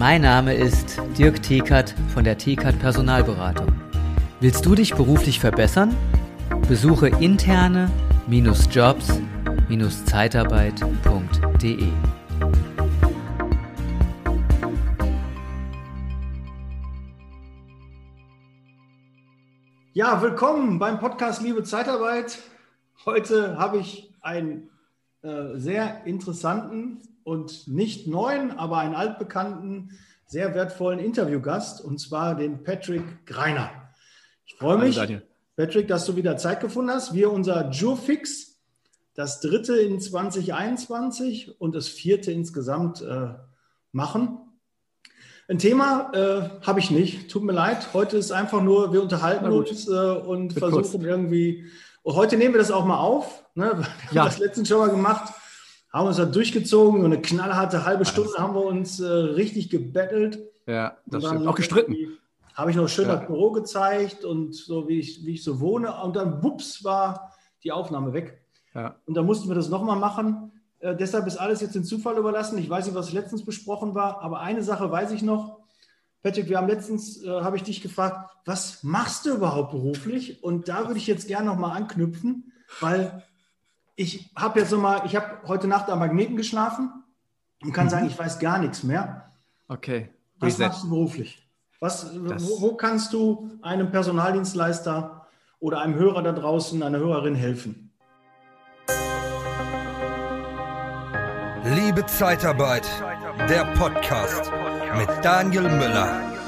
Mein Name ist Dirk Thekert von der Thekert Personalberatung. Willst du dich beruflich verbessern? Besuche interne-jobs-zeitarbeit.de. Ja, willkommen beim Podcast Liebe Zeitarbeit. Heute habe ich einen äh, sehr interessanten und nicht neuen, aber einen altbekannten, sehr wertvollen Interviewgast, und zwar den Patrick Greiner. Ich freue mich, Hallo, Patrick, dass du wieder Zeit gefunden hast. Wir unser Jurfix, das dritte in 2021 und das vierte insgesamt äh, machen. Ein Thema äh, habe ich nicht, tut mir leid. Heute ist einfach nur, wir unterhalten uns äh, und Wird versuchen kurz. irgendwie. Und heute nehmen wir das auch mal auf. Ne? Wir ja. haben das letztens schon mal gemacht haben uns da durchgezogen und eine knallharte halbe Stunde haben wir uns äh, richtig gebettelt. Ja, das stimmt. Auch gestritten. Habe ich noch schön ja. das Büro gezeigt und so, wie ich, wie ich so wohne. Und dann, wups, war die Aufnahme weg. Ja. Und dann mussten wir das nochmal machen. Äh, deshalb ist alles jetzt dem Zufall überlassen. Ich weiß nicht, was letztens besprochen war, aber eine Sache weiß ich noch. Patrick, wir haben letztens, äh, habe ich dich gefragt, was machst du überhaupt beruflich? Und da würde ich jetzt gerne nochmal anknüpfen, weil ich habe jetzt nochmal, ich habe heute Nacht am Magneten geschlafen und kann mhm. sagen, ich weiß gar nichts mehr. Okay. Was Reset. machst du beruflich? Was, wo, wo, kannst du einem Personaldienstleister oder einem Hörer da draußen, einer Hörerin helfen? Liebe Zeitarbeit, der Podcast mit Daniel Müller.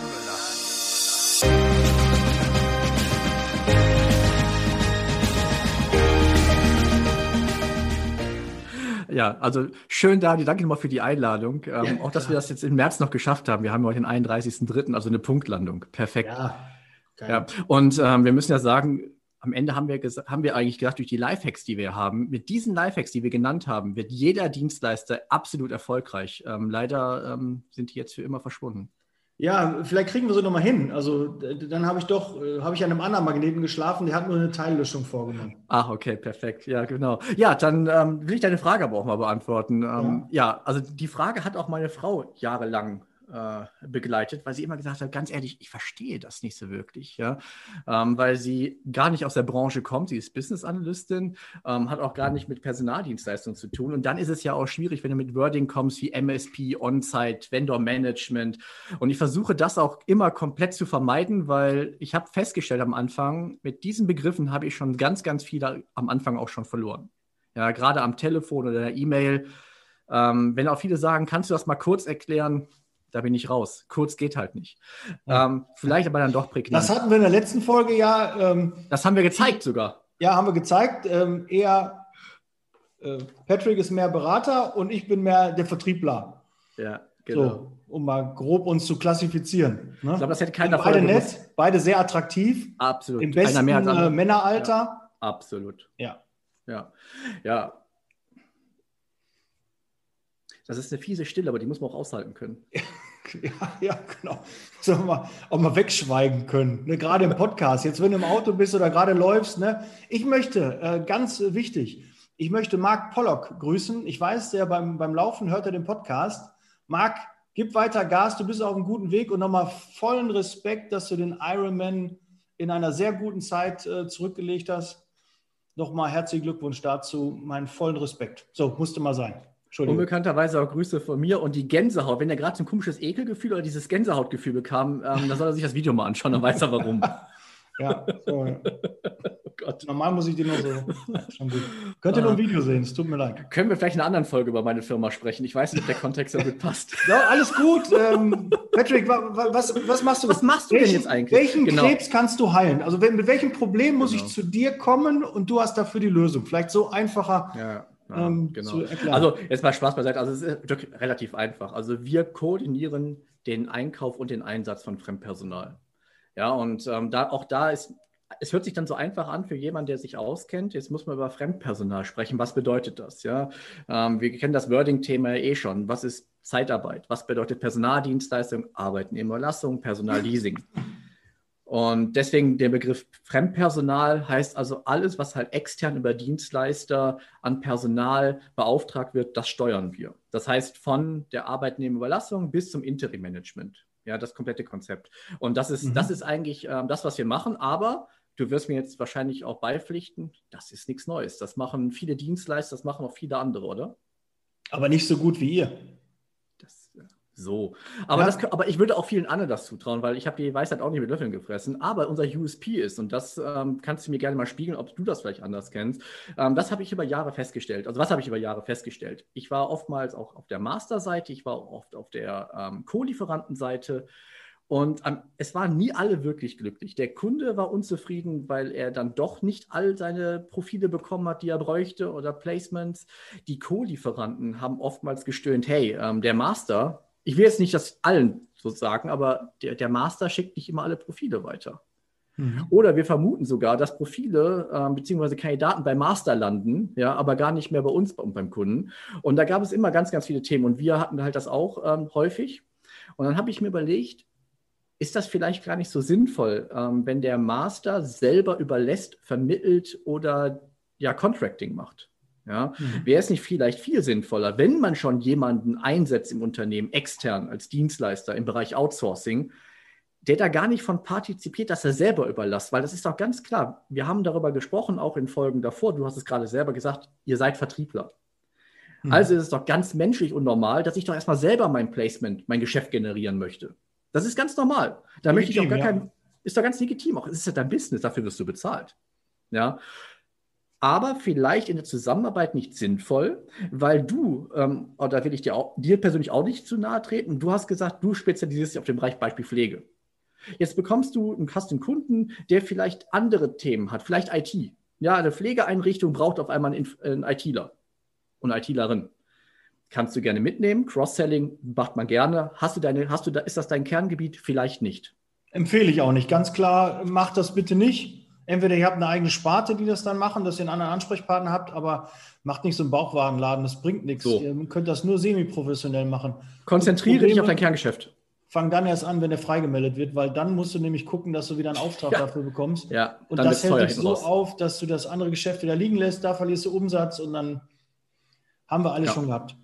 Ja, also schön, Dani, danke nochmal für die Einladung. Ähm, ja, auch, dass wir das jetzt im März noch geschafft haben. Wir haben heute den 31.03., also eine Punktlandung. Perfekt. Ja, ja. Und ähm, wir müssen ja sagen, am Ende haben wir, haben wir eigentlich gedacht, durch die Lifehacks, die wir haben, mit diesen Lifehacks, die wir genannt haben, wird jeder Dienstleister absolut erfolgreich. Ähm, leider ähm, sind die jetzt für immer verschwunden. Ja, vielleicht kriegen wir sie nochmal hin. Also dann habe ich doch, äh, habe ich an einem anderen Magneten geschlafen, der hat nur eine Teillöschung vorgenommen. Ach, okay, perfekt. Ja, genau. Ja, dann ähm, will ich deine Frage aber auch mal beantworten. Ähm, ja. ja, also die Frage hat auch meine Frau jahrelang äh, begleitet, weil sie immer gesagt hat, ganz ehrlich, ich verstehe das nicht so wirklich, ja, ähm, weil sie gar nicht aus der Branche kommt. Sie ist Business Analystin, ähm, hat auch gar nicht mit Personaldienstleistungen zu tun. Und dann ist es ja auch schwierig, wenn du mit Wording kommst wie MSP, On-Site, Vendor Management. Und ich versuche das auch immer komplett zu vermeiden, weil ich habe festgestellt am Anfang, mit diesen Begriffen habe ich schon ganz, ganz viele am Anfang auch schon verloren. Ja, gerade am Telefon oder der E-Mail. Ähm, wenn auch viele sagen, kannst du das mal kurz erklären? Da bin ich raus. Kurz geht halt nicht. Ja. Ähm, vielleicht aber dann doch prägnant. Das hatten wir in der letzten Folge ja. Ähm, das haben wir gezeigt sogar. Ja, haben wir gezeigt. Ähm, eher äh, Patrick ist mehr Berater und ich bin mehr der Vertriebler. Ja, genau. So, um mal grob uns zu klassifizieren. Ne? Ich glaube, das hätte keiner Beide nett, beide sehr attraktiv. Absolut. Im besten äh, Männeralter. Ja, absolut. Ja. Ja. Ja. Das ist eine fiese Stille, aber die muss man auch aushalten können. Ja, ja, genau. Sollen wir mal, auch mal wegschweigen können. Ne? Gerade im Podcast. Jetzt, wenn du im Auto bist oder gerade läufst. Ne? Ich möchte, äh, ganz wichtig, ich möchte Marc Pollock grüßen. Ich weiß, der beim, beim Laufen hört er den Podcast. Marc, gib weiter Gas, du bist auf einem guten Weg und nochmal vollen Respekt, dass du den Ironman in einer sehr guten Zeit äh, zurückgelegt hast. Nochmal herzlichen Glückwunsch dazu, meinen vollen Respekt. So, musste mal sein. Unbekannterweise auch Grüße von mir und die Gänsehaut. Wenn er gerade so ein komisches Ekelgefühl oder dieses Gänsehautgefühl bekam, ähm, dann soll er sich das Video mal anschauen, dann weiß er warum. ja, so, ja. Oh. Normal muss ich den nur so. Schon gut. Könnt ihr nur ein Video sehen, es tut mir leid. Können wir vielleicht in einer anderen Folge über meine Firma sprechen? Ich weiß nicht, ob der Kontext gut passt. Ja, alles gut. Ähm, Patrick, was, was machst du? Was machst du welchen, denn jetzt eigentlich? Welchen genau. Krebs kannst du heilen? Also mit welchem Problem muss genau. ich zu dir kommen und du hast dafür die Lösung? Vielleicht so einfacher. Ja ähm, genau. Also jetzt mal Spaß beiseite. Also es ist wirklich relativ einfach. Also wir koordinieren den Einkauf und den Einsatz von Fremdpersonal. Ja, und ähm, da auch da ist, es hört sich dann so einfach an für jemanden, der sich auskennt. Jetzt muss man über Fremdpersonal sprechen. Was bedeutet das? Ja, ähm, wir kennen das Wording-Thema eh schon. Was ist Zeitarbeit? Was bedeutet Personaldienstleistung, Arbeitnehmerlassung, Personalleasing? Und deswegen der Begriff Fremdpersonal heißt also alles, was halt extern über Dienstleister an Personal beauftragt wird, das steuern wir. Das heißt von der Arbeitnehmerüberlassung bis zum Interim-Management. Ja, das komplette Konzept. Und das ist, mhm. das ist eigentlich ähm, das, was wir machen. Aber du wirst mir jetzt wahrscheinlich auch beipflichten, das ist nichts Neues. Das machen viele Dienstleister, das machen auch viele andere, oder? Aber nicht so gut wie ihr. So. Aber, ja. das, aber ich würde auch vielen anderen das zutrauen, weil ich habe die Weisheit auch nicht mit Löffeln gefressen. Aber unser USP ist, und das ähm, kannst du mir gerne mal spiegeln, ob du das vielleicht anders kennst, ähm, das habe ich über Jahre festgestellt. Also was habe ich über Jahre festgestellt? Ich war oftmals auch auf der Master-Seite, ich war oft auf der ähm, Co-Lieferantenseite. Und ähm, es waren nie alle wirklich glücklich. Der Kunde war unzufrieden, weil er dann doch nicht all seine Profile bekommen hat, die er bräuchte oder Placements. Die Co-Lieferanten haben oftmals gestöhnt, hey, ähm, der Master, ich will jetzt nicht das allen so sagen, aber der, der Master schickt nicht immer alle Profile weiter. Mhm. Oder wir vermuten sogar, dass Profile äh, bzw. Kandidaten bei Master landen, ja, aber gar nicht mehr bei uns und beim Kunden. Und da gab es immer ganz, ganz viele Themen und wir hatten halt das auch ähm, häufig. Und dann habe ich mir überlegt, ist das vielleicht gar nicht so sinnvoll, ähm, wenn der Master selber überlässt, vermittelt oder ja Contracting macht? Ja, mhm. wäre es nicht vielleicht viel sinnvoller, wenn man schon jemanden einsetzt im Unternehmen, extern als Dienstleister im Bereich Outsourcing, der da gar nicht von partizipiert, dass er selber überlasst, weil das ist doch ganz klar. Wir haben darüber gesprochen, auch in Folgen davor. Du hast es gerade selber gesagt, ihr seid Vertriebler. Mhm. Also ist es doch ganz menschlich und normal, dass ich doch erstmal selber mein Placement, mein Geschäft generieren möchte. Das ist ganz normal. Da legitim, möchte ich auch gar ja. kein, ist doch ganz legitim. Auch es ist ja dein Business, dafür wirst du bezahlt. Ja aber vielleicht in der Zusammenarbeit nicht sinnvoll, weil du, ähm, oder will ich dir, auch, dir persönlich auch nicht zu nahe treten, du hast gesagt, du spezialisierst dich auf den Bereich Beispiel Pflege. Jetzt bekommst du einen, hast einen Kunden, der vielleicht andere Themen hat, vielleicht IT. Ja, eine Pflegeeinrichtung braucht auf einmal einen, einen ITler und ITlerin. Kannst du gerne mitnehmen. Cross-Selling macht man gerne. Hast du deine, hast du da, ist das dein Kerngebiet? Vielleicht nicht. Empfehle ich auch nicht. Ganz klar, mach das bitte nicht entweder ihr habt eine eigene Sparte, die das dann machen, dass ihr einen anderen Ansprechpartner habt, aber macht nicht so einen Bauchwarenladen, das bringt nichts. So. Ihr könnt das nur semi-professionell machen. Konzentriere dich auf dein Kerngeschäft. Fang dann erst an, wenn der freigemeldet wird, weil dann musst du nämlich gucken, dass du wieder einen Auftrag ja. dafür bekommst. Ja, und das hält dich so raus. auf, dass du das andere Geschäft wieder liegen lässt, da verlierst du Umsatz und dann haben wir alles ja. schon gehabt.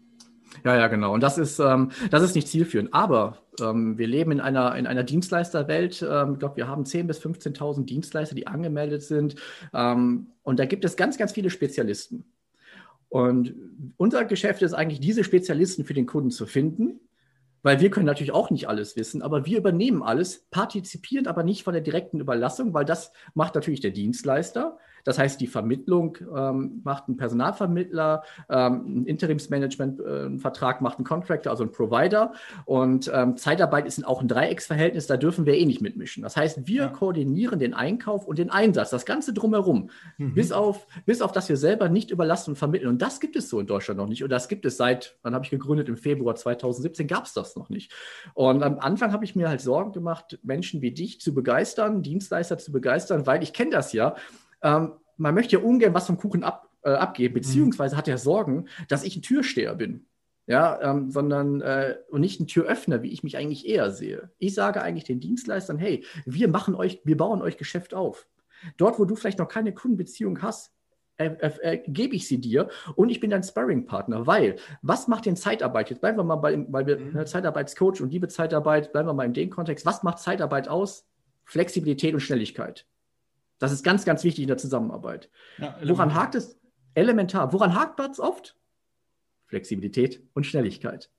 Ja, ja, genau. Und das ist, ähm, das ist nicht zielführend. Aber ähm, wir leben in einer, in einer Dienstleisterwelt. Ähm, ich glaube, wir haben 10.000 bis 15.000 Dienstleister, die angemeldet sind. Ähm, und da gibt es ganz, ganz viele Spezialisten. Und unser Geschäft ist eigentlich, diese Spezialisten für den Kunden zu finden, weil wir können natürlich auch nicht alles wissen, aber wir übernehmen alles, partizipieren aber nicht von der direkten Überlassung, weil das macht natürlich der Dienstleister. Das heißt, die Vermittlung ähm, macht ein Personalvermittler, ähm, ein Interimsmanagement-Vertrag äh, macht ein Contractor, also ein Provider. Und ähm, Zeitarbeit ist auch ein Dreiecksverhältnis, da dürfen wir eh nicht mitmischen. Das heißt, wir ja. koordinieren den Einkauf und den Einsatz, das Ganze drumherum, mhm. bis, auf, bis auf, dass wir selber nicht überlasten und vermitteln. Und das gibt es so in Deutschland noch nicht. Und das gibt es seit, wann habe ich gegründet? Im Februar 2017 gab es das noch nicht. Und am Anfang habe ich mir halt Sorgen gemacht, Menschen wie dich zu begeistern, Dienstleister zu begeistern, weil ich kenne das ja. Ähm, man möchte ja ungern was vom Kuchen ab, äh, abgeben, mhm. beziehungsweise hat er Sorgen, dass ich ein Türsteher bin. Ja, ähm, sondern äh, und nicht ein Türöffner, wie ich mich eigentlich eher sehe. Ich sage eigentlich den Dienstleistern, hey, wir machen euch, wir bauen euch Geschäft auf. Dort, wo du vielleicht noch keine Kundenbeziehung hast, äh, äh, äh, gebe ich sie dir und ich bin dein Sparring-Partner, weil was macht denn Zeitarbeit? Jetzt bleiben wir mal bei, weil wir mhm. Ne, Zeitarbeitscoach und liebe Zeitarbeit, bleiben wir mal in dem Kontext. Was macht Zeitarbeit aus? Flexibilität und Schnelligkeit. Das ist ganz, ganz wichtig in der Zusammenarbeit. Ja, Woran hakt es? Elementar. Woran hakt es oft? Flexibilität und Schnelligkeit.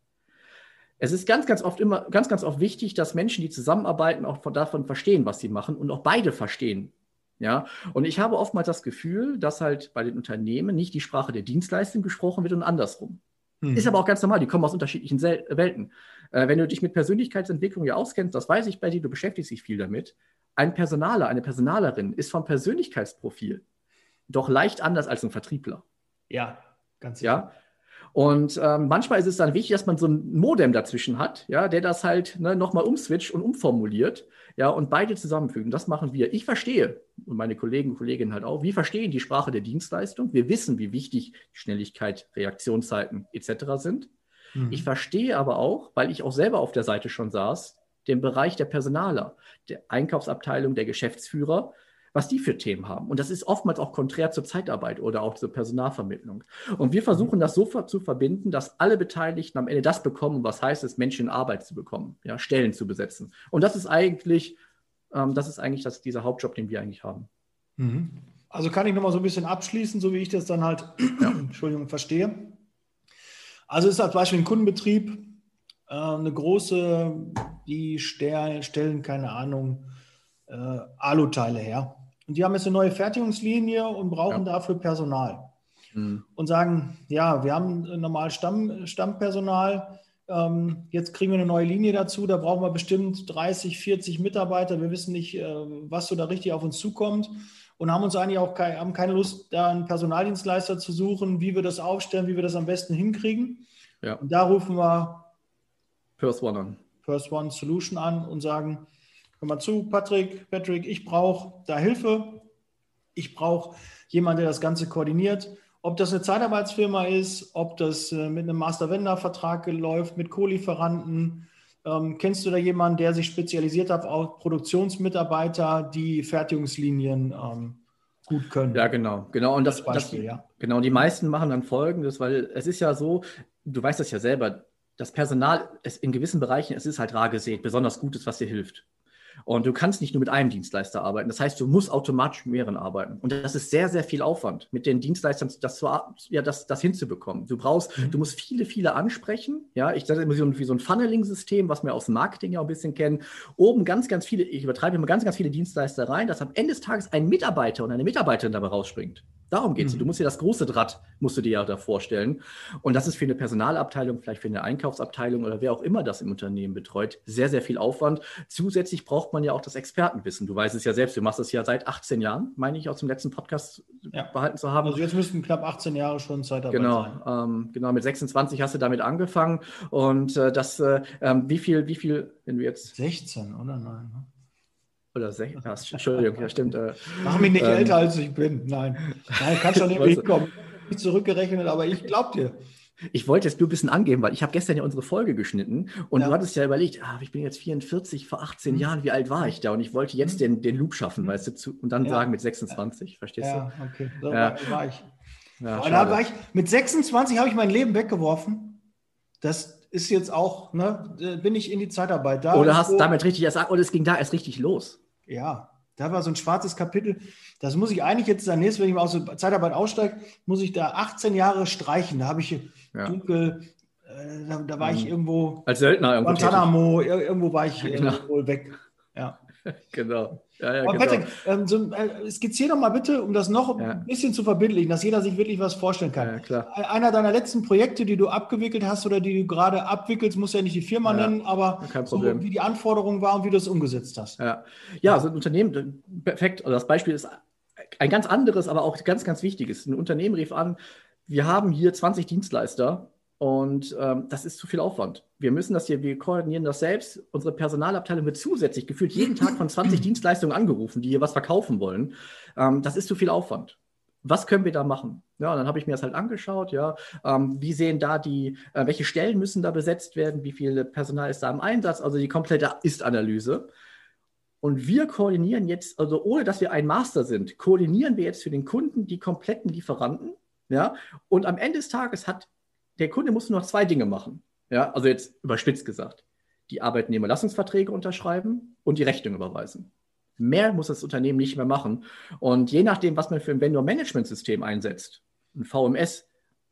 Es ist ganz, ganz oft immer, ganz, ganz oft wichtig, dass Menschen, die zusammenarbeiten, auch davon verstehen, was sie machen und auch beide verstehen. Ja, und ich habe oftmals das Gefühl, dass halt bei den Unternehmen nicht die Sprache der Dienstleistung gesprochen wird und andersrum. Hm. Ist aber auch ganz normal, die kommen aus unterschiedlichen Sel Welten. Äh, wenn du dich mit Persönlichkeitsentwicklung ja auskennst, das weiß ich bei dir, du beschäftigst dich viel damit ein Personaler, eine Personalerin ist vom Persönlichkeitsprofil doch leicht anders als ein Vertriebler. Ja, ganz sicher. Ja. Und ähm, manchmal ist es dann wichtig, dass man so ein Modem dazwischen hat, ja, der das halt ne, nochmal umswitcht und umformuliert, ja, und beide zusammenfügen. Das machen wir. Ich verstehe, und meine Kollegen und Kolleginnen halt auch, wir verstehen die Sprache der Dienstleistung. Wir wissen, wie wichtig Schnelligkeit, Reaktionszeiten etc. sind. Mhm. Ich verstehe aber auch, weil ich auch selber auf der Seite schon saß, den Bereich der Personaler, der Einkaufsabteilung, der Geschäftsführer, was die für Themen haben. Und das ist oftmals auch konträr zur Zeitarbeit oder auch zur Personalvermittlung. Und wir versuchen das so zu verbinden, dass alle Beteiligten am Ende das bekommen, was heißt es, Menschen in Arbeit zu bekommen, ja, Stellen zu besetzen. Und das ist eigentlich, ähm, das ist eigentlich das, dieser Hauptjob, den wir eigentlich haben. Mhm. Also kann ich nochmal so ein bisschen abschließen, so wie ich das dann halt, ja. Entschuldigung, verstehe. Also ist als Beispiel ein Kundenbetrieb, äh, eine große, die stellen, keine Ahnung, äh, Aluteile her. Und die haben jetzt eine neue Fertigungslinie und brauchen ja. dafür Personal. Mhm. Und sagen, ja, wir haben normal Stamm, Stammpersonal, ähm, jetzt kriegen wir eine neue Linie dazu, da brauchen wir bestimmt 30, 40 Mitarbeiter. Wir wissen nicht, äh, was so da richtig auf uns zukommt und haben uns eigentlich auch keine, haben keine Lust, da einen Personaldienstleister zu suchen, wie wir das aufstellen, wie wir das am besten hinkriegen. Ja. Und da rufen wir First One an. First One Solution an und sagen, hör mal zu, Patrick, Patrick, ich brauche da Hilfe. Ich brauche jemanden, der das Ganze koordiniert. Ob das eine Zeitarbeitsfirma ist, ob das äh, mit einem Master-Vendor-Vertrag läuft, mit Co-Lieferanten. Ähm, kennst du da jemanden, der sich spezialisiert hat auf Produktionsmitarbeiter, die Fertigungslinien ähm, gut können? Ja, genau. Genau. Und das, das Beispiel, das, ja. Genau. Die meisten machen dann Folgendes, weil es ist ja so, du weißt das ja selber, das Personal ist in gewissen Bereichen, es ist halt rar gesät, besonders Gutes, was dir hilft. Und du kannst nicht nur mit einem Dienstleister arbeiten. Das heißt, du musst automatisch mit mehreren arbeiten. Und das ist sehr, sehr viel Aufwand, mit den Dienstleistern das, ja, das, das hinzubekommen. Du brauchst, mhm. du musst viele, viele ansprechen. Ja, ich sage immer so, wie so ein Funneling-System, was wir aus dem Marketing ja auch ein bisschen kennen. Oben ganz, ganz viele, ich übertreibe immer ganz, ganz viele Dienstleister rein, dass am Ende des Tages ein Mitarbeiter und eine Mitarbeiterin dabei rausspringt. Darum geht es. Mhm. Du musst dir das große Draht, musst du dir ja da vorstellen. Und das ist für eine Personalabteilung, vielleicht für eine Einkaufsabteilung oder wer auch immer das im Unternehmen betreut, sehr, sehr viel Aufwand. Zusätzlich braucht man ja auch das Expertenwissen. Du weißt es ja selbst, du machst das ja seit 18 Jahren, meine ich, aus dem letzten Podcast ja. behalten zu haben. Also jetzt müssten knapp 18 Jahre schon Zeit genau, sein. Ähm, genau, mit 26 hast du damit angefangen. Und äh, das, äh, ähm, wie viel, wie viel, wenn du jetzt. 16, oder nein? Ne? Oder 16, ja, Entschuldigung, ja stimmt. Äh, Mach mich nicht ähm, älter, als ich bin. Nein, nein kann schon irgendwie hinkommen. Nicht zurückgerechnet, aber ich glaube dir. Ich wollte jetzt nur ein bisschen angeben, weil ich habe gestern ja unsere Folge geschnitten und ja. du hattest ja überlegt, ah, ich bin jetzt 44, vor 18 mhm. Jahren, wie alt war ich da? Und ich wollte jetzt mhm. den, den Loop schaffen, weißt du, zu, und dann ja. sagen mit 26, verstehst ja, du? Okay. So ja, okay, war ich. Ja, war ich. Mit 26 habe ich mein Leben weggeworfen. Das ist jetzt auch, ne, bin ich in die Zeitarbeit da. Oder hast so, damit richtig erst, oder es ging da erst richtig los. Ja, da war so ein schwarzes Kapitel. Das muss ich eigentlich jetzt dann nächstes, wenn ich mal aus der Zeitarbeit aussteige, muss ich da 18 Jahre streichen. Da habe ich ja. dunkel, äh, da, da, war ich mhm. irgendwo. Als Söldner irgendwo. Guantanamo, irgendwo war ich genau. wohl weg. Ja. genau. Ja, ja, Aber genau. Patrick, ähm, so, äh, skizzier doch mal bitte, um das noch ja. ein bisschen zu verbindlichen, dass jeder sich wirklich was vorstellen kann. Einer deiner letzten Projekte, die du abgewickelt hast oder die du gerade abwickelst, muss ja nicht die Firma nennen, aber so, wie die Anforderung war und wie du es umgesetzt hast. Ja, ja also ein Unternehmen, perfekt. Also das Beispiel ist ein ganz anderes, aber auch ganz, ganz wichtiges. Ein Unternehmen rief an, wir haben hier 20 Dienstleister und ähm, das ist zu viel Aufwand. Wir müssen das hier, wir koordinieren das selbst. Unsere Personalabteilung wird zusätzlich gefühlt jeden Tag von 20 Dienstleistungen angerufen, die hier was verkaufen wollen. Ähm, das ist zu viel Aufwand. Was können wir da machen? Ja, und dann habe ich mir das halt angeschaut, ja. Ähm, wie sehen da die, äh, welche Stellen müssen da besetzt werden? Wie viel Personal ist da im Einsatz? Also die komplette Ist-Analyse. Und wir koordinieren jetzt, also ohne dass wir ein Master sind, koordinieren wir jetzt für den Kunden die kompletten Lieferanten. Ja, und am Ende des Tages hat der Kunde muss nur noch zwei Dinge machen. Ja, also jetzt überspitzt gesagt. Die Arbeitnehmerlassungsverträge unterschreiben und die Rechnung überweisen. Mehr muss das Unternehmen nicht mehr machen. Und je nachdem, was man für ein Vendor-Management-System einsetzt, ein VMS,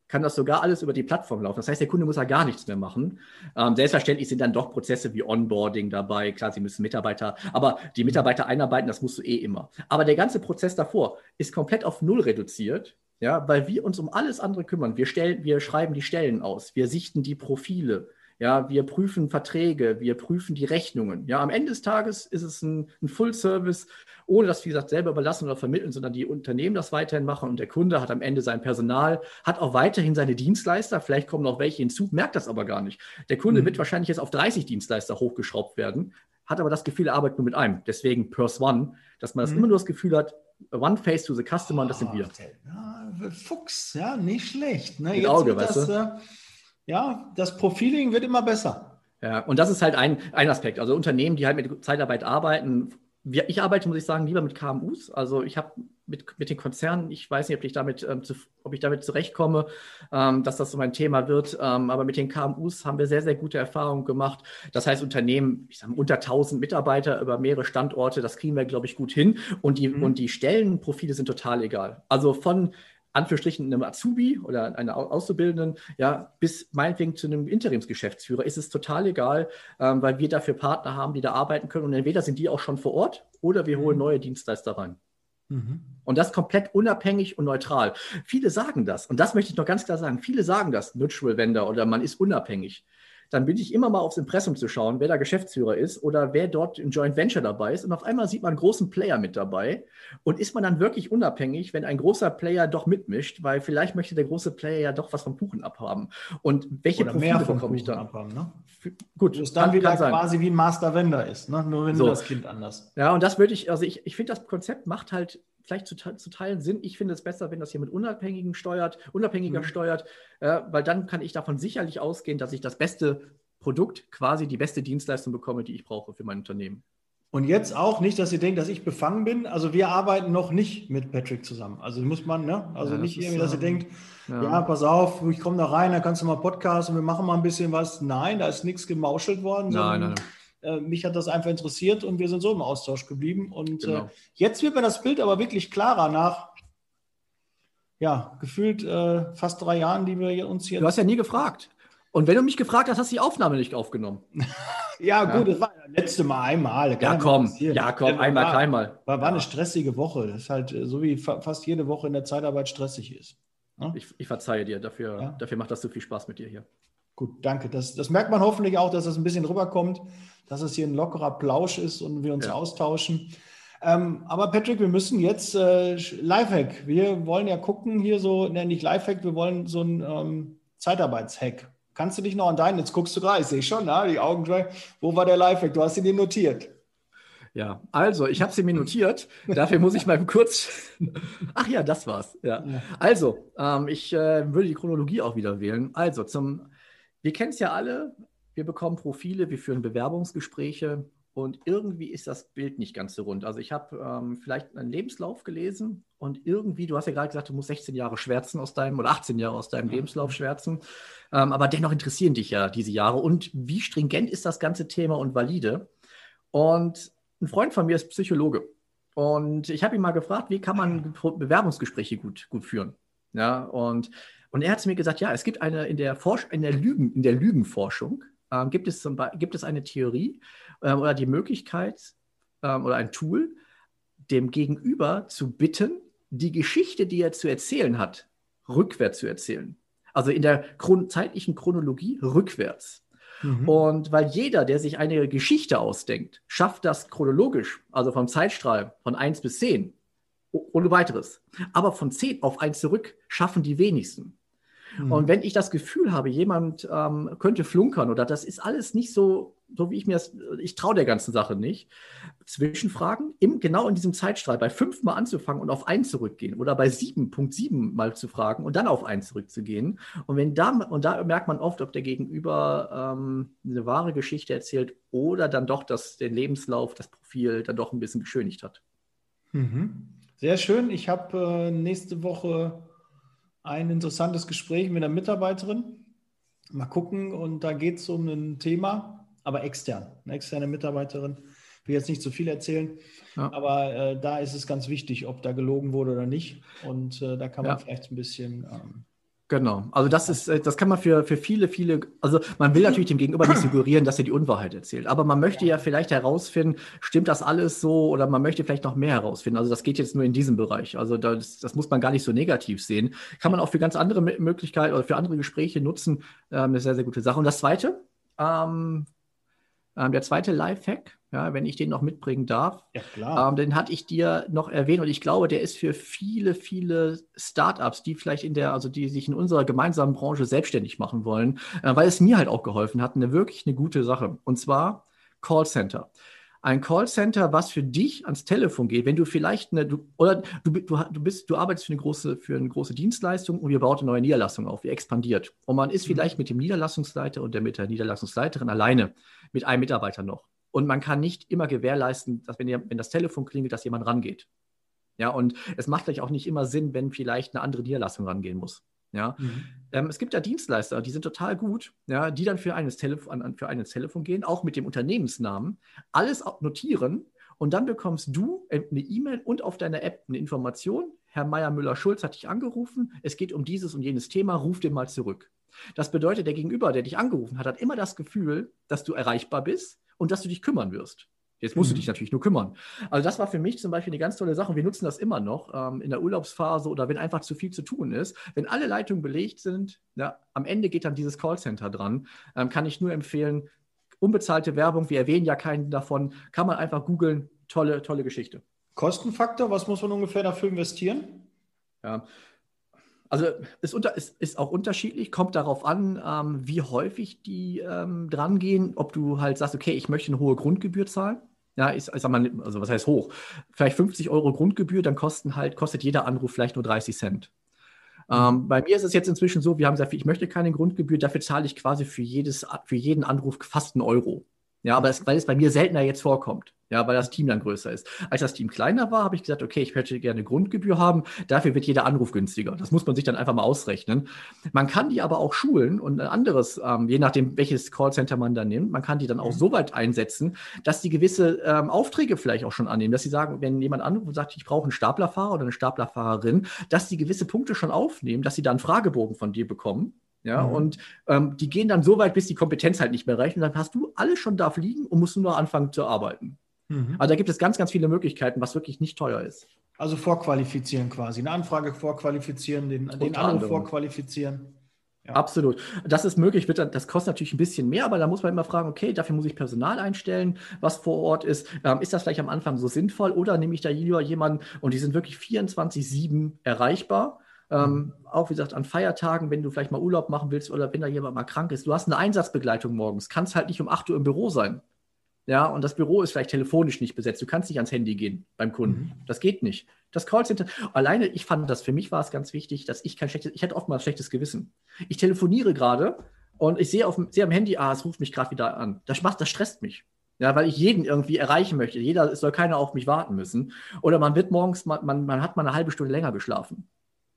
kann das sogar alles über die Plattform laufen. Das heißt, der Kunde muss ja gar nichts mehr machen. Ähm, selbstverständlich sind dann doch Prozesse wie Onboarding dabei. Klar, sie müssen Mitarbeiter, aber die Mitarbeiter einarbeiten, das musst du eh immer. Aber der ganze Prozess davor ist komplett auf Null reduziert ja, weil wir uns um alles andere kümmern. Wir, stellen, wir schreiben die Stellen aus, wir sichten die Profile, ja, wir prüfen Verträge, wir prüfen die Rechnungen. Ja, am Ende des Tages ist es ein, ein Full-Service, ohne dass, wie gesagt, selber überlassen oder vermitteln, sondern die Unternehmen das weiterhin machen und der Kunde hat am Ende sein Personal, hat auch weiterhin seine Dienstleister, vielleicht kommen noch welche hinzu, merkt das aber gar nicht. Der Kunde mhm. wird wahrscheinlich jetzt auf 30 Dienstleister hochgeschraubt werden, hat aber das Gefühl, er arbeitet nur mit einem. Deswegen Purse One, dass man das mhm. immer nur das Gefühl hat, One Face to the Customer, und das sind wir. Ja, Fuchs, ja, nicht schlecht. Ne? Jetzt Auge, weißt das, du? Äh, ja, das Profiling wird immer besser. Ja, und das ist halt ein, ein Aspekt. Also Unternehmen, die halt mit Zeitarbeit arbeiten, ich arbeite, muss ich sagen, lieber mit KMUs. Also ich habe mit, mit den Konzernen, ich weiß nicht, ob ich damit, ähm, zu, ob ich damit zurechtkomme, ähm, dass das so mein Thema wird. Ähm, aber mit den KMUs haben wir sehr, sehr gute Erfahrungen gemacht. Das heißt, Unternehmen, ich sage unter 1000 Mitarbeiter über mehrere Standorte, das kriegen wir, glaube ich, gut hin. Und die, mhm. und die Stellenprofile sind total egal. Also von Anführungsstrichen einem Azubi oder einer Auszubildenden, ja, bis meinetwegen zu einem Interimsgeschäftsführer ist es total egal, ähm, weil wir dafür Partner haben, die da arbeiten können. Und entweder sind die auch schon vor Ort oder wir holen mhm. neue Dienstleister rein. Mhm. Und das komplett unabhängig und neutral. Viele sagen das, und das möchte ich noch ganz klar sagen, viele sagen das, Neutral Vendor oder man ist unabhängig dann bin ich immer mal aufs Impressum zu schauen, wer da Geschäftsführer ist oder wer dort im Joint Venture dabei ist. Und auf einmal sieht man einen großen Player mit dabei. Und ist man dann wirklich unabhängig, wenn ein großer Player doch mitmischt, weil vielleicht möchte der große Player ja doch was vom Kuchen abhaben. Und welche oder Profile bekomme ich da? Abhaben, ne? Gut, das dann wieder quasi wie ein Master Vendor ist, ne? nur wenn so. das Kind anders. Ja, und das würde ich, also ich, ich finde, das Konzept macht halt vielleicht zu, zu teilen Sinn. Ich finde es besser, wenn das hier mit Unabhängigen steuert, Unabhängiger mhm. steuert, äh, weil dann kann ich davon sicherlich ausgehen, dass ich das beste Produkt, quasi die beste Dienstleistung bekomme, die ich brauche für mein Unternehmen. Und jetzt auch nicht, dass ihr denkt, dass ich befangen bin. Also wir arbeiten noch nicht mit Patrick zusammen. Also muss man, ne? Also ja, nicht das irgendwie, dass ihr denkt, ja. ja, pass auf, ich komme da rein, da kannst du mal Podcast und wir machen mal ein bisschen was. Nein, da ist nichts gemauschelt worden. Nein, nein, nein. Äh, mich hat das einfach interessiert und wir sind so im Austausch geblieben. Und äh, genau. äh, jetzt wird mir das Bild aber wirklich klarer nach, ja, gefühlt äh, fast drei Jahren, die wir uns hier. Du hast ja nie gefragt. Und wenn du mich gefragt hast, hast du die Aufnahme nicht aufgenommen. ja, gut, das war das letzte Mal einmal. Ja, komm, ja, komm, einmal, war, keinmal. War, war eine stressige Woche. Das ist halt äh, so wie fa fast jede Woche in der Zeitarbeit stressig ist. Ne? Ich, ich, verzeihe dir, dafür, ja? dafür macht das so viel Spaß mit dir hier. Gut, danke. Das, das merkt man hoffentlich auch, dass das ein bisschen rüberkommt dass es hier ein lockerer Plausch ist und wir uns ja. austauschen. Ähm, aber Patrick, wir müssen jetzt äh, Lifehack. Wir wollen ja gucken hier so, ne, nicht Lifehack, wir wollen so ein ähm, Zeitarbeitshack. Kannst du dich noch an deinen, jetzt guckst du sehe ich schon, na, die Augen, wo war der Lifehack? Du hast ihn dir notiert. Ja, also ich habe sie mir notiert. Dafür muss ich mal kurz. Ach ja, das war's. Ja. Also, ähm, ich äh, würde die Chronologie auch wieder wählen. Also, zum, wir kennen es ja alle, wir bekommen Profile, wir führen Bewerbungsgespräche und irgendwie ist das Bild nicht ganz so rund. Also ich habe ähm, vielleicht einen Lebenslauf gelesen und irgendwie, du hast ja gerade gesagt, du musst 16 Jahre schwärzen aus deinem oder 18 Jahre aus deinem Lebenslauf schwärzen, ähm, aber dennoch interessieren dich ja diese Jahre und wie stringent ist das ganze Thema und valide? Und ein Freund von mir ist Psychologe und ich habe ihn mal gefragt, wie kann man Bewerbungsgespräche gut, gut führen? Ja, und, und er hat mir gesagt, ja, es gibt eine in der, Forsch in der, Lügen, in der Lügenforschung, ähm, gibt, es zum gibt es eine Theorie ähm, oder die Möglichkeit ähm, oder ein Tool, dem Gegenüber zu bitten, die Geschichte, die er zu erzählen hat, rückwärts zu erzählen. Also in der Chron zeitlichen Chronologie rückwärts. Mhm. Und weil jeder, der sich eine Geschichte ausdenkt, schafft das chronologisch, also vom Zeitstrahl von 1 bis 10, ohne weiteres. Aber von 10 auf 1 zurück schaffen die wenigsten. Mhm. Und wenn ich das Gefühl habe, jemand ähm, könnte flunkern oder das ist alles nicht so, so wie ich mir das, ich traue der ganzen Sache nicht, Zwischenfragen, im, genau in diesem Zeitstrahl bei fünf mal anzufangen und auf einen zurückgehen oder bei sieben, Punkt sieben mal zu fragen und dann auf einen zurückzugehen. Und wenn da, und da merkt man oft, ob der Gegenüber ähm, eine wahre Geschichte erzählt oder dann doch das, den Lebenslauf, das Profil dann doch ein bisschen beschönigt hat. Mhm. Sehr schön. Ich habe äh, nächste Woche ein interessantes Gespräch mit einer Mitarbeiterin. Mal gucken, und da geht es um ein Thema, aber extern, eine externe Mitarbeiterin. Ich will jetzt nicht zu viel erzählen, ja. aber äh, da ist es ganz wichtig, ob da gelogen wurde oder nicht. Und äh, da kann man ja. vielleicht ein bisschen ähm, Genau. Also das ist, äh, das kann man für, für viele, viele, also man will natürlich dem Gegenüber nicht suggerieren, dass er die Unwahrheit erzählt. Aber man möchte ja vielleicht herausfinden, stimmt das alles so oder man möchte vielleicht noch mehr herausfinden. Also das geht jetzt nur in diesem Bereich. Also das, das muss man gar nicht so negativ sehen. Kann man auch für ganz andere Möglichkeiten oder für andere Gespräche nutzen. Ähm, eine sehr, sehr gute Sache. Und das zweite, ähm, ähm, der zweite Lifehack, ja, wenn ich den noch mitbringen darf, ja. Ähm, den hatte ich dir noch erwähnt und ich glaube, der ist für viele, viele Startups, die vielleicht in der, also die sich in unserer gemeinsamen Branche selbstständig machen wollen, äh, weil es mir halt auch geholfen hat, eine wirklich eine gute Sache. Und zwar Callcenter. Ein Callcenter, was für dich ans Telefon geht, wenn du vielleicht eine, du, oder du, du, du, bist, du arbeitest für eine, große, für eine große Dienstleistung und ihr baut eine neue Niederlassung auf, ihr expandiert. Und man ist mhm. vielleicht mit dem Niederlassungsleiter und der mit der Niederlassungsleiterin alleine, mit einem Mitarbeiter noch. Und man kann nicht immer gewährleisten, dass wenn, ihr, wenn das Telefon klingelt, dass jemand rangeht. Ja, und es macht vielleicht auch nicht immer Sinn, wenn vielleicht eine andere Niederlassung rangehen muss. Ja, mhm. ähm, es gibt ja Dienstleister, die sind total gut, ja, die dann für, eines Telefon, für ein Telefon gehen, auch mit dem Unternehmensnamen, alles notieren und dann bekommst du eine E-Mail und auf deiner App eine Information. Herr Meier-Müller-Schulz hat dich angerufen, es geht um dieses und jenes Thema, ruf den mal zurück. Das bedeutet, der Gegenüber, der dich angerufen hat, hat immer das Gefühl, dass du erreichbar bist und dass du dich kümmern wirst. Jetzt musst mhm. du dich natürlich nur kümmern. Also das war für mich zum Beispiel eine ganz tolle Sache. Wir nutzen das immer noch ähm, in der Urlaubsphase oder wenn einfach zu viel zu tun ist. Wenn alle Leitungen belegt sind, ja, am Ende geht dann dieses Callcenter dran. Ähm, kann ich nur empfehlen, unbezahlte Werbung, wir erwähnen ja keinen davon, kann man einfach googeln. Tolle, tolle Geschichte. Kostenfaktor, was muss man ungefähr dafür investieren? Ja, also ist, unter, ist, ist auch unterschiedlich, kommt darauf an, ähm, wie häufig die ähm, drangehen, ob du halt sagst, okay, ich möchte eine hohe Grundgebühr zahlen. Ja, ich, ich sag mal, also was heißt hoch? Vielleicht 50 Euro Grundgebühr, dann kosten halt, kostet jeder Anruf vielleicht nur 30 Cent. Mhm. Ähm, bei mir ist es jetzt inzwischen so, wir haben gesagt, ich möchte keine Grundgebühr, dafür zahle ich quasi für, jedes, für jeden Anruf fast einen Euro. Ja, aber es, weil es bei mir seltener jetzt vorkommt. Ja, weil das Team dann größer ist. Als das Team kleiner war, habe ich gesagt, okay, ich möchte gerne Grundgebühr haben. Dafür wird jeder Anruf günstiger. Das muss man sich dann einfach mal ausrechnen. Man kann die aber auch schulen und ein anderes, ähm, je nachdem, welches Callcenter man da nimmt, man kann die dann auch mhm. so weit einsetzen, dass die gewisse ähm, Aufträge vielleicht auch schon annehmen. Dass sie sagen, wenn jemand anruft und sagt, ich brauche einen Staplerfahrer oder eine Staplerfahrerin, dass die gewisse Punkte schon aufnehmen, dass sie dann einen Fragebogen von dir bekommen ja, mhm. und ähm, die gehen dann so weit, bis die Kompetenz halt nicht mehr reicht. Und dann hast du alles schon da fliegen und musst nur anfangen zu arbeiten. Mhm. Also da gibt es ganz, ganz viele Möglichkeiten, was wirklich nicht teuer ist. Also vorqualifizieren quasi. Eine Anfrage vorqualifizieren, den, den Anruf vorqualifizieren. Ja. Absolut. Das ist möglich, wird, das kostet natürlich ein bisschen mehr, aber da muss man immer fragen, okay, dafür muss ich Personal einstellen, was vor Ort ist. Ähm, ist das vielleicht am Anfang so sinnvoll oder nehme ich da lieber jemanden und die sind wirklich 24-7 erreichbar? Ähm, auch wie gesagt, an Feiertagen, wenn du vielleicht mal Urlaub machen willst oder wenn da jemand mal krank ist, du hast eine Einsatzbegleitung morgens, kannst halt nicht um 8 Uhr im Büro sein. Ja, und das Büro ist vielleicht telefonisch nicht besetzt. Du kannst nicht ans Handy gehen beim Kunden. Mhm. Das geht nicht. Das Callcenter, alleine, ich fand das, für mich war es ganz wichtig, dass ich kein schlechtes, ich hatte oftmals schlechtes Gewissen. Ich telefoniere gerade und ich sehe, auf, sehe am Handy, ah, es ruft mich gerade wieder an. Das macht, das stresst mich. Ja, weil ich jeden irgendwie erreichen möchte. Jeder, es soll keiner auf mich warten müssen. Oder man wird morgens, man, man, man hat mal eine halbe Stunde länger geschlafen.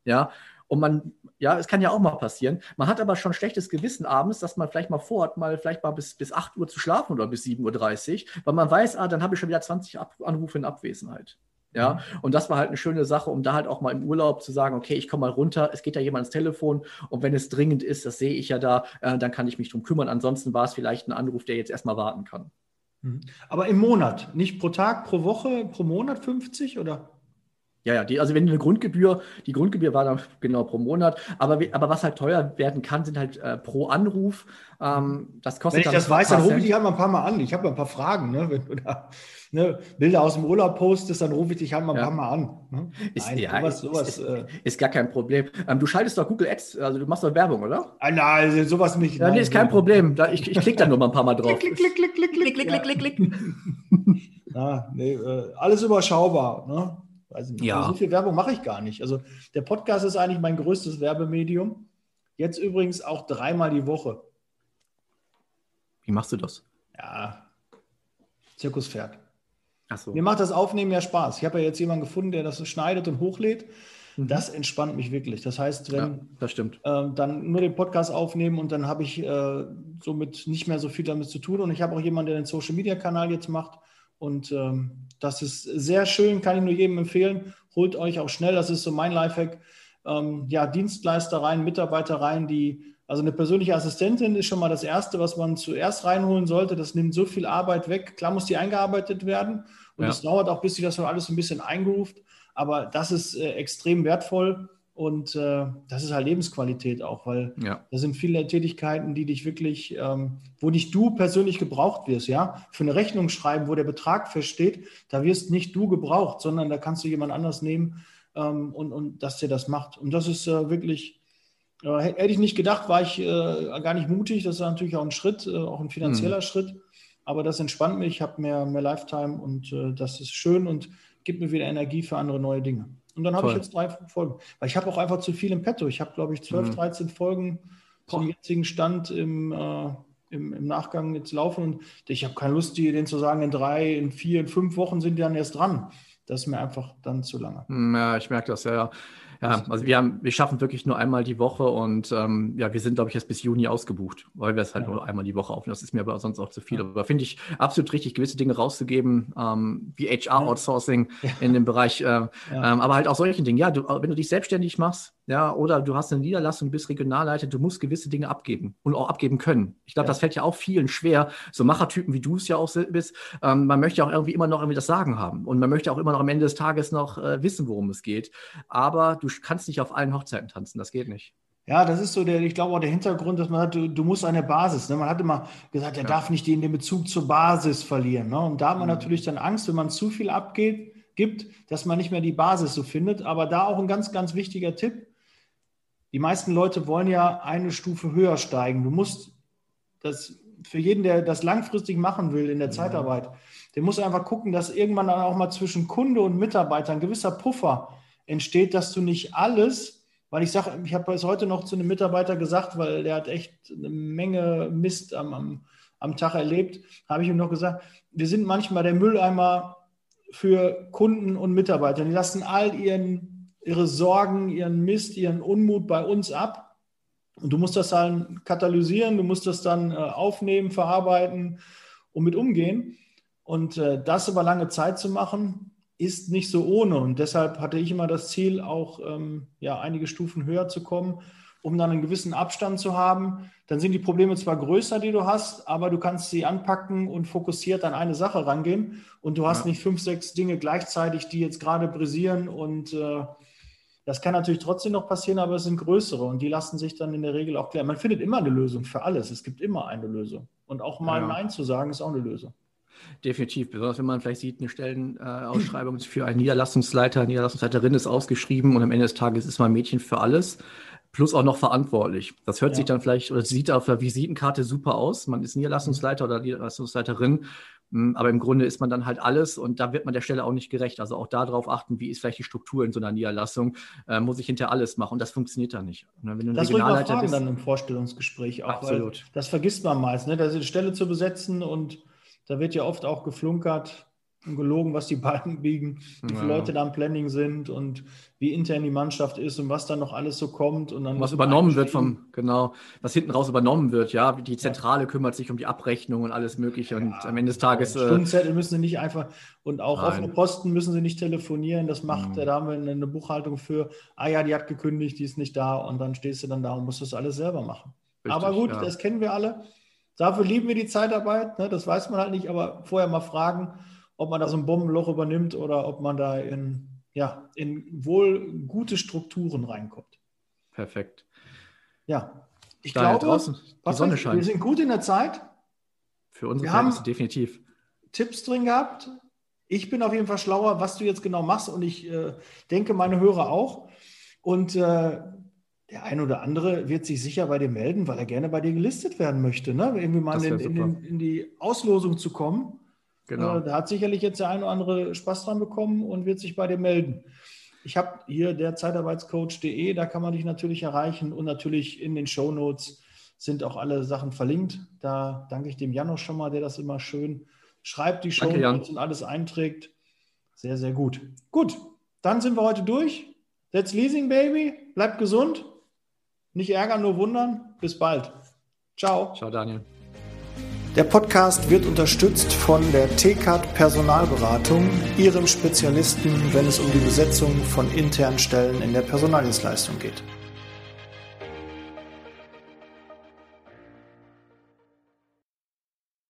Ja, und man, ja, es kann ja auch mal passieren. Man hat aber schon schlechtes Gewissen abends, dass man vielleicht mal vorhat, mal vielleicht mal bis, bis 8 Uhr zu schlafen oder bis 7.30 Uhr, weil man weiß, ah, dann habe ich schon wieder 20 Ab Anrufe in Abwesenheit. Ja, mhm. und das war halt eine schöne Sache, um da halt auch mal im Urlaub zu sagen, okay, ich komme mal runter, es geht ja jemand ans Telefon und wenn es dringend ist, das sehe ich ja da, äh, dann kann ich mich drum kümmern. Ansonsten war es vielleicht ein Anruf, der jetzt erstmal warten kann. Mhm. Aber im Monat, nicht pro Tag, pro Woche, pro Monat 50 oder? Ja, ja, die, also wenn eine Grundgebühr, die Grundgebühr war dann genau pro Monat, aber, aber was halt teuer werden kann, sind halt äh, pro Anruf. Ähm, das kostet wenn ich das weiß, dann rufe ich dich halt mal ein paar Mal an. Ich habe ja ein paar Fragen. Ne? Wenn du da ne, Bilder aus dem Urlaub postest, dann rufe ich dich halt mal ein ja. paar Mal an. Ne? Ist, Nein, ja, sowas, sowas, ist, äh, ist, gar kein Problem. Ähm, du schaltest doch Google Ads, also du machst doch Werbung, oder? Ah, nein, sowas nicht. Ja, nee, ist kein Problem. Da, ich ich klicke da nur mal ein paar Mal drauf. klick, klick, klick, klick, klick, klick, klick, klick, klick, klick. ja, nee, äh, alles überschaubar. Ne? Nicht. Ja. Also so viel Werbung mache ich gar nicht. Also der Podcast ist eigentlich mein größtes Werbemedium. Jetzt übrigens auch dreimal die Woche. Wie machst du das? Ja, Zirkuspferd. Ach so. Mir macht das Aufnehmen ja Spaß. Ich habe ja jetzt jemanden gefunden, der das schneidet und hochlädt. Mhm. Das entspannt mich wirklich. Das heißt, wenn ja, das stimmt. Äh, dann nur den Podcast aufnehmen und dann habe ich äh, somit nicht mehr so viel damit zu tun. Und ich habe auch jemanden, der den Social Media Kanal jetzt macht. Und ähm, das ist sehr schön, kann ich nur jedem empfehlen. Holt euch auch schnell, das ist so mein Lifehack. Ähm, ja, Dienstleister rein, Mitarbeiter rein, die, also eine persönliche Assistentin ist schon mal das Erste, was man zuerst reinholen sollte. Das nimmt so viel Arbeit weg. Klar muss die eingearbeitet werden und es ja. dauert auch, bis sich das alles ein bisschen eingeruft. Aber das ist äh, extrem wertvoll. Und äh, das ist halt Lebensqualität auch, weil ja. da sind viele Tätigkeiten, die dich wirklich, ähm, wo nicht du persönlich gebraucht wirst, ja. Für eine Rechnung schreiben, wo der Betrag feststeht, da wirst nicht du gebraucht, sondern da kannst du jemand anders nehmen ähm, und, und dass der das macht. Und das ist äh, wirklich, äh, hätte ich nicht gedacht, war ich äh, gar nicht mutig. Das ist natürlich auch ein Schritt, äh, auch ein finanzieller mhm. Schritt. aber das entspannt mich, ich habe mehr, mehr Lifetime und äh, das ist schön und gibt mir wieder Energie für andere neue Dinge. Und dann habe ich jetzt drei Folgen. Weil ich habe auch einfach zu viel im Petto. Ich habe, glaube ich, 12, mhm. 13 Folgen zum jetzigen Stand im, äh, im, im, Nachgang jetzt laufen. Und ich habe keine Lust, denen zu sagen, in drei, in vier, in fünf Wochen sind die dann erst dran. Das ist mir einfach dann zu lange. Hm, ja, ich merke das, ja, ja. Ja, also wir haben, wir schaffen wirklich nur einmal die Woche und ähm, ja, wir sind, glaube ich, erst bis Juni ausgebucht, weil wir es halt ja. nur einmal die Woche aufnehmen. Das ist mir aber sonst auch zu viel. Ja. Aber finde ich absolut richtig, gewisse Dinge rauszugeben, ähm, wie HR-Outsourcing ja. in dem Bereich, äh, ähm, aber halt auch solchen Dingen. Ja, du, wenn du dich selbstständig machst, ja, oder du hast eine Niederlassung, bist Regionalleiter, du musst gewisse Dinge abgeben und auch abgeben können. Ich glaube, das fällt ja auch vielen schwer, so Machertypen wie du es ja auch bist. Ähm, man möchte auch irgendwie immer noch irgendwie das Sagen haben und man möchte auch immer noch am Ende des Tages noch äh, wissen, worum es geht. Aber du kannst nicht auf allen Hochzeiten tanzen, das geht nicht. Ja, das ist so der, ich glaube auch der Hintergrund, dass man hat, du, du musst eine Basis. Ne? Man hat immer gesagt, er ja. darf nicht den, den Bezug zur Basis verlieren. Ne? Und da hat man mhm. natürlich dann Angst, wenn man zu viel abgeht, gibt, dass man nicht mehr die Basis so findet. Aber da auch ein ganz, ganz wichtiger Tipp die meisten Leute wollen ja eine Stufe höher steigen. Du musst das für jeden, der das langfristig machen will in der ja. Zeitarbeit, der muss einfach gucken, dass irgendwann dann auch mal zwischen Kunde und Mitarbeiter ein gewisser Puffer entsteht, dass du nicht alles, weil ich sage, ich habe es heute noch zu einem Mitarbeiter gesagt, weil der hat echt eine Menge Mist am, am, am Tag erlebt, habe ich ihm noch gesagt, wir sind manchmal der Mülleimer für Kunden und Mitarbeiter. Die lassen all ihren ihre Sorgen, ihren Mist, ihren Unmut bei uns ab. Und du musst das dann katalysieren, du musst das dann äh, aufnehmen, verarbeiten und mit umgehen. Und äh, das über lange Zeit zu machen, ist nicht so ohne. Und deshalb hatte ich immer das Ziel, auch ähm, ja, einige Stufen höher zu kommen um dann einen gewissen Abstand zu haben. Dann sind die Probleme zwar größer, die du hast, aber du kannst sie anpacken und fokussiert an eine Sache rangehen. Und du hast ja. nicht fünf, sechs Dinge gleichzeitig, die jetzt gerade brisieren. Und äh, das kann natürlich trotzdem noch passieren, aber es sind größere und die lassen sich dann in der Regel auch klären. Man findet immer eine Lösung für alles. Es gibt immer eine Lösung. Und auch mal ja. Nein zu sagen, ist auch eine Lösung. Definitiv, besonders wenn man vielleicht sieht, eine Stellenausschreibung für einen Niederlassungsleiter, Niederlassungsleiterin ist ausgeschrieben und am Ende des Tages ist man Mädchen für alles plus auch noch verantwortlich. Das hört ja. sich dann vielleicht oder sieht auf der Visitenkarte super aus. Man ist Niederlassungsleiter oder Niederlassungsleiterin, hm, aber im Grunde ist man dann halt alles und da wird man der Stelle auch nicht gerecht. Also auch darauf achten, wie ist vielleicht die Struktur in so einer Niederlassung, äh, muss ich hinter alles machen und das funktioniert dann nicht. Und wenn du das Regionalleiter fragen bist, dann im Vorstellungsgespräch auch. Absolut. Das vergisst man meist, ne? da ist eine Stelle zu besetzen und da wird ja oft auch geflunkert und gelogen, was die Balken biegen, wie viele ja. Leute da im Planning sind und wie intern die Mannschaft ist und was dann noch alles so kommt. Und dann was übernommen wird vom, genau, was hinten raus übernommen wird, ja. Die Zentrale ja. kümmert sich um die Abrechnung und alles Mögliche ja, und am Ende des Tages. Äh, Stundenzettel müssen sie nicht einfach und auch nein. offene Posten müssen sie nicht telefonieren. Das macht, mhm. da haben wir eine Buchhaltung für, ah ja, die hat gekündigt, die ist nicht da und dann stehst du dann da und musst das alles selber machen. Richtig, Aber gut, das kennen wir alle. Dafür lieben wir die Zeitarbeit, ne? das weiß man halt nicht, aber vorher mal fragen ob man da so ein Bombenloch übernimmt oder ob man da in, ja, in wohl gute Strukturen reinkommt. Perfekt. Ja, ich da glaube, draußen, die Sonne scheint. wir sind gut in der Zeit. Für unsere wir haben definitiv. Tipps drin gehabt. Ich bin auf jeden Fall schlauer, was du jetzt genau machst und ich äh, denke, meine Hörer auch. Und äh, der eine oder andere wird sich sicher bei dir melden, weil er gerne bei dir gelistet werden möchte, ne? irgendwie mal in, in, in, die Auslosung zu kommen. Genau. Äh, da hat sicherlich jetzt der eine oder andere Spaß dran bekommen und wird sich bei dir melden. Ich habe hier der Zeitarbeitscoach.de, da kann man dich natürlich erreichen und natürlich in den Show Notes sind auch alle Sachen verlinkt. Da danke ich dem Janos schon mal, der das immer schön schreibt, die Show Notes und alles einträgt. Sehr, sehr gut. Gut, dann sind wir heute durch. That's Leasing Baby. Bleibt gesund. Nicht ärgern, nur wundern. Bis bald. Ciao. Ciao, Daniel. Der Podcast wird unterstützt von der TCAT Personalberatung, ihrem Spezialisten, wenn es um die Besetzung von internen Stellen in der Personaldienstleistung geht.